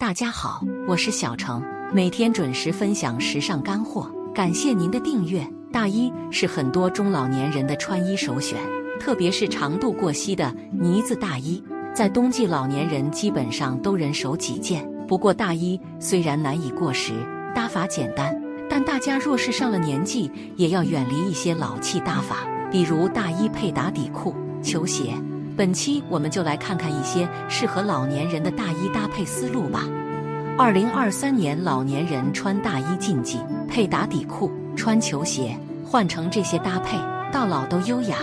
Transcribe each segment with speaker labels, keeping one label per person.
Speaker 1: 大家好，我是小程，每天准时分享时尚干货，感谢您的订阅。大衣是很多中老年人的穿衣首选，特别是长度过膝的呢子大衣，在冬季老年人基本上都人手几件。不过大衣虽然难以过时，搭法简单，但大家若是上了年纪，也要远离一些老气搭法，比如大衣配打底裤、球鞋。本期我们就来看看一些适合老年人的大衣搭配思路吧。二零二三年老年人穿大衣禁忌：配打底裤、穿球鞋，换成这些搭配，到老都优雅。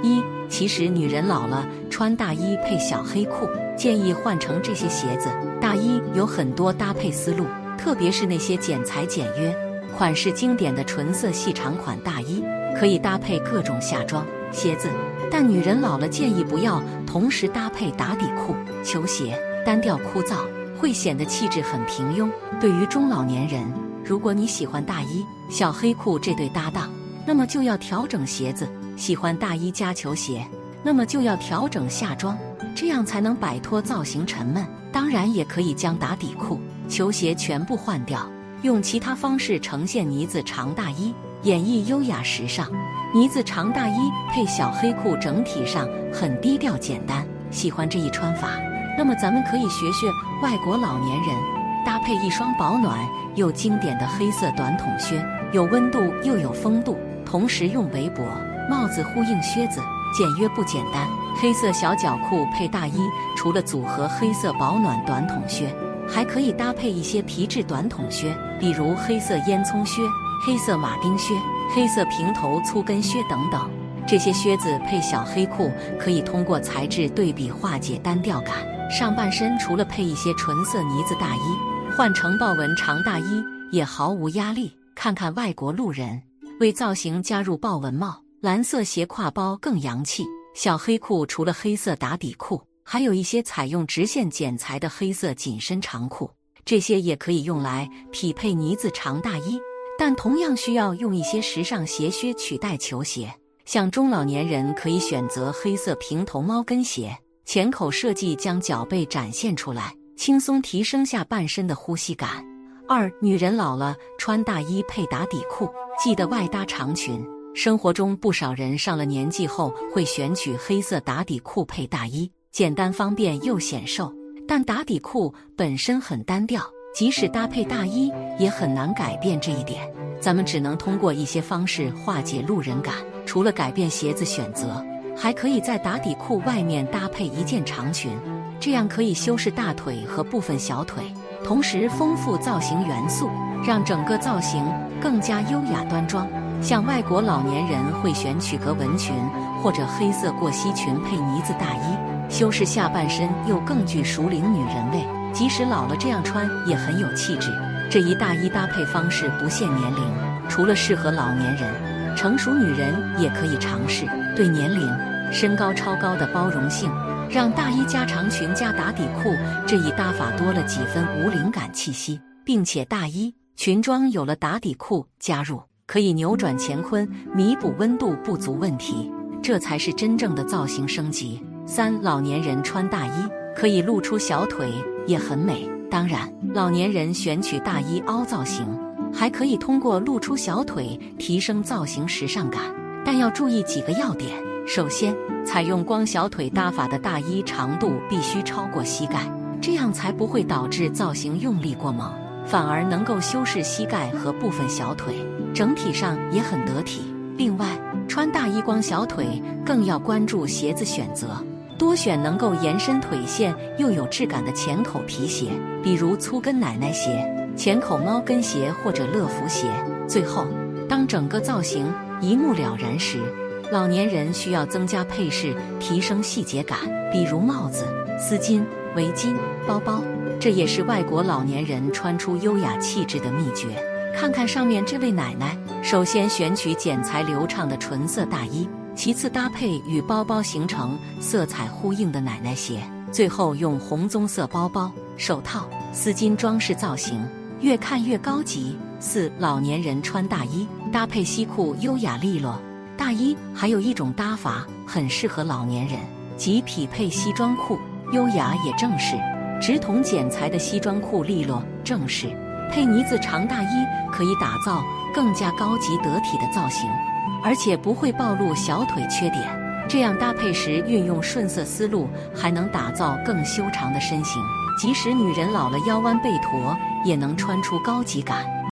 Speaker 1: 一，其实女人老了穿大衣配小黑裤，建议换成这些鞋子。大衣有很多搭配思路，特别是那些剪裁简约、款式经典的纯色细长款大衣，可以搭配各种夏装。鞋子，但女人老了建议不要同时搭配打底裤、球鞋，单调枯燥，会显得气质很平庸。对于中老年人，如果你喜欢大衣、小黑裤这对搭档，那么就要调整鞋子；喜欢大衣加球鞋，那么就要调整夏装，这样才能摆脱造型沉闷。当然，也可以将打底裤、球鞋全部换掉，用其他方式呈现呢子长大衣。演绎优雅时尚，呢子长大衣配小黑裤，整体上很低调简单。喜欢这一穿法，那么咱们可以学学外国老年人，搭配一双保暖又经典的黑色短筒靴，有温度又有风度。同时用围脖、帽子呼应靴子，简约不简单。黑色小脚裤配大衣，除了组合黑色保暖短筒靴，还可以搭配一些皮质短筒靴，比如黑色烟囱靴。黑色马丁靴、黑色平头粗跟靴等等，这些靴子配小黑裤，可以通过材质对比化解单调感。上半身除了配一些纯色呢子大衣，换成豹纹长大衣也毫无压力。看看外国路人为造型加入豹纹帽、蓝色斜挎包更洋气。小黑裤除了黑色打底裤，还有一些采用直线剪裁的黑色紧身长裤，这些也可以用来匹配呢子长大衣。但同样需要用一些时尚鞋靴取代球鞋，像中老年人可以选择黑色平头猫跟鞋，浅口设计将脚背展现出来，轻松提升下半身的呼吸感。二，女人老了穿大衣配打底裤，记得外搭长裙。生活中不少人上了年纪后会选取黑色打底裤配大衣，简单方便又显瘦。但打底裤本身很单调。即使搭配大衣，也很难改变这一点。咱们只能通过一些方式化解路人感。除了改变鞋子选择，还可以在打底裤外面搭配一件长裙，这样可以修饰大腿和部分小腿，同时丰富造型元素，让整个造型更加优雅端庄。像外国老年人会选取格纹裙或者黑色过膝裙配呢子大衣，修饰下半身又更具熟龄女人味。即使老了，这样穿也很有气质。这一大衣搭配方式不限年龄，除了适合老年人，成熟女人也可以尝试。对年龄、身高超高的包容性，让大衣加长裙加打底裤这一搭法多了几分无灵感气息，并且大衣裙装有了打底裤加入，可以扭转乾坤，弥补温度不足问题，这才是真正的造型升级。三，老年人穿大衣可以露出小腿。也很美。当然，老年人选取大衣凹造型，还可以通过露出小腿提升造型时尚感，但要注意几个要点。首先，采用光小腿搭法的大衣长度必须超过膝盖，这样才不会导致造型用力过猛，反而能够修饰膝盖和部分小腿，整体上也很得体。另外，穿大衣光小腿更要关注鞋子选择。多选能够延伸腿线又有质感的浅口皮鞋，比如粗跟奶奶鞋、浅口猫跟鞋或者乐福鞋。最后，当整个造型一目了然时，老年人需要增加配饰，提升细节感，比如帽子、丝巾、围巾、包包。这也是外国老年人穿出优雅气质的秘诀。看看上面这位奶奶，首先选取剪裁流畅的纯色大衣。其次，搭配与包包形成色彩呼应的奶奶鞋，最后用红棕色包包、手套、丝巾装饰造型，越看越高级。四，老年人穿大衣搭配西裤，优雅利落。大衣还有一种搭法很适合老年人，即匹配西装裤，优雅也正式。直筒剪裁的西装裤利落正式，配呢子长大衣可以打造更加高级得体的造型，而且不会暴露小腿缺点。这样搭配时运用顺色思路，还能打造更修长的身形。即使女人老了腰弯背驼，也能穿出高级感。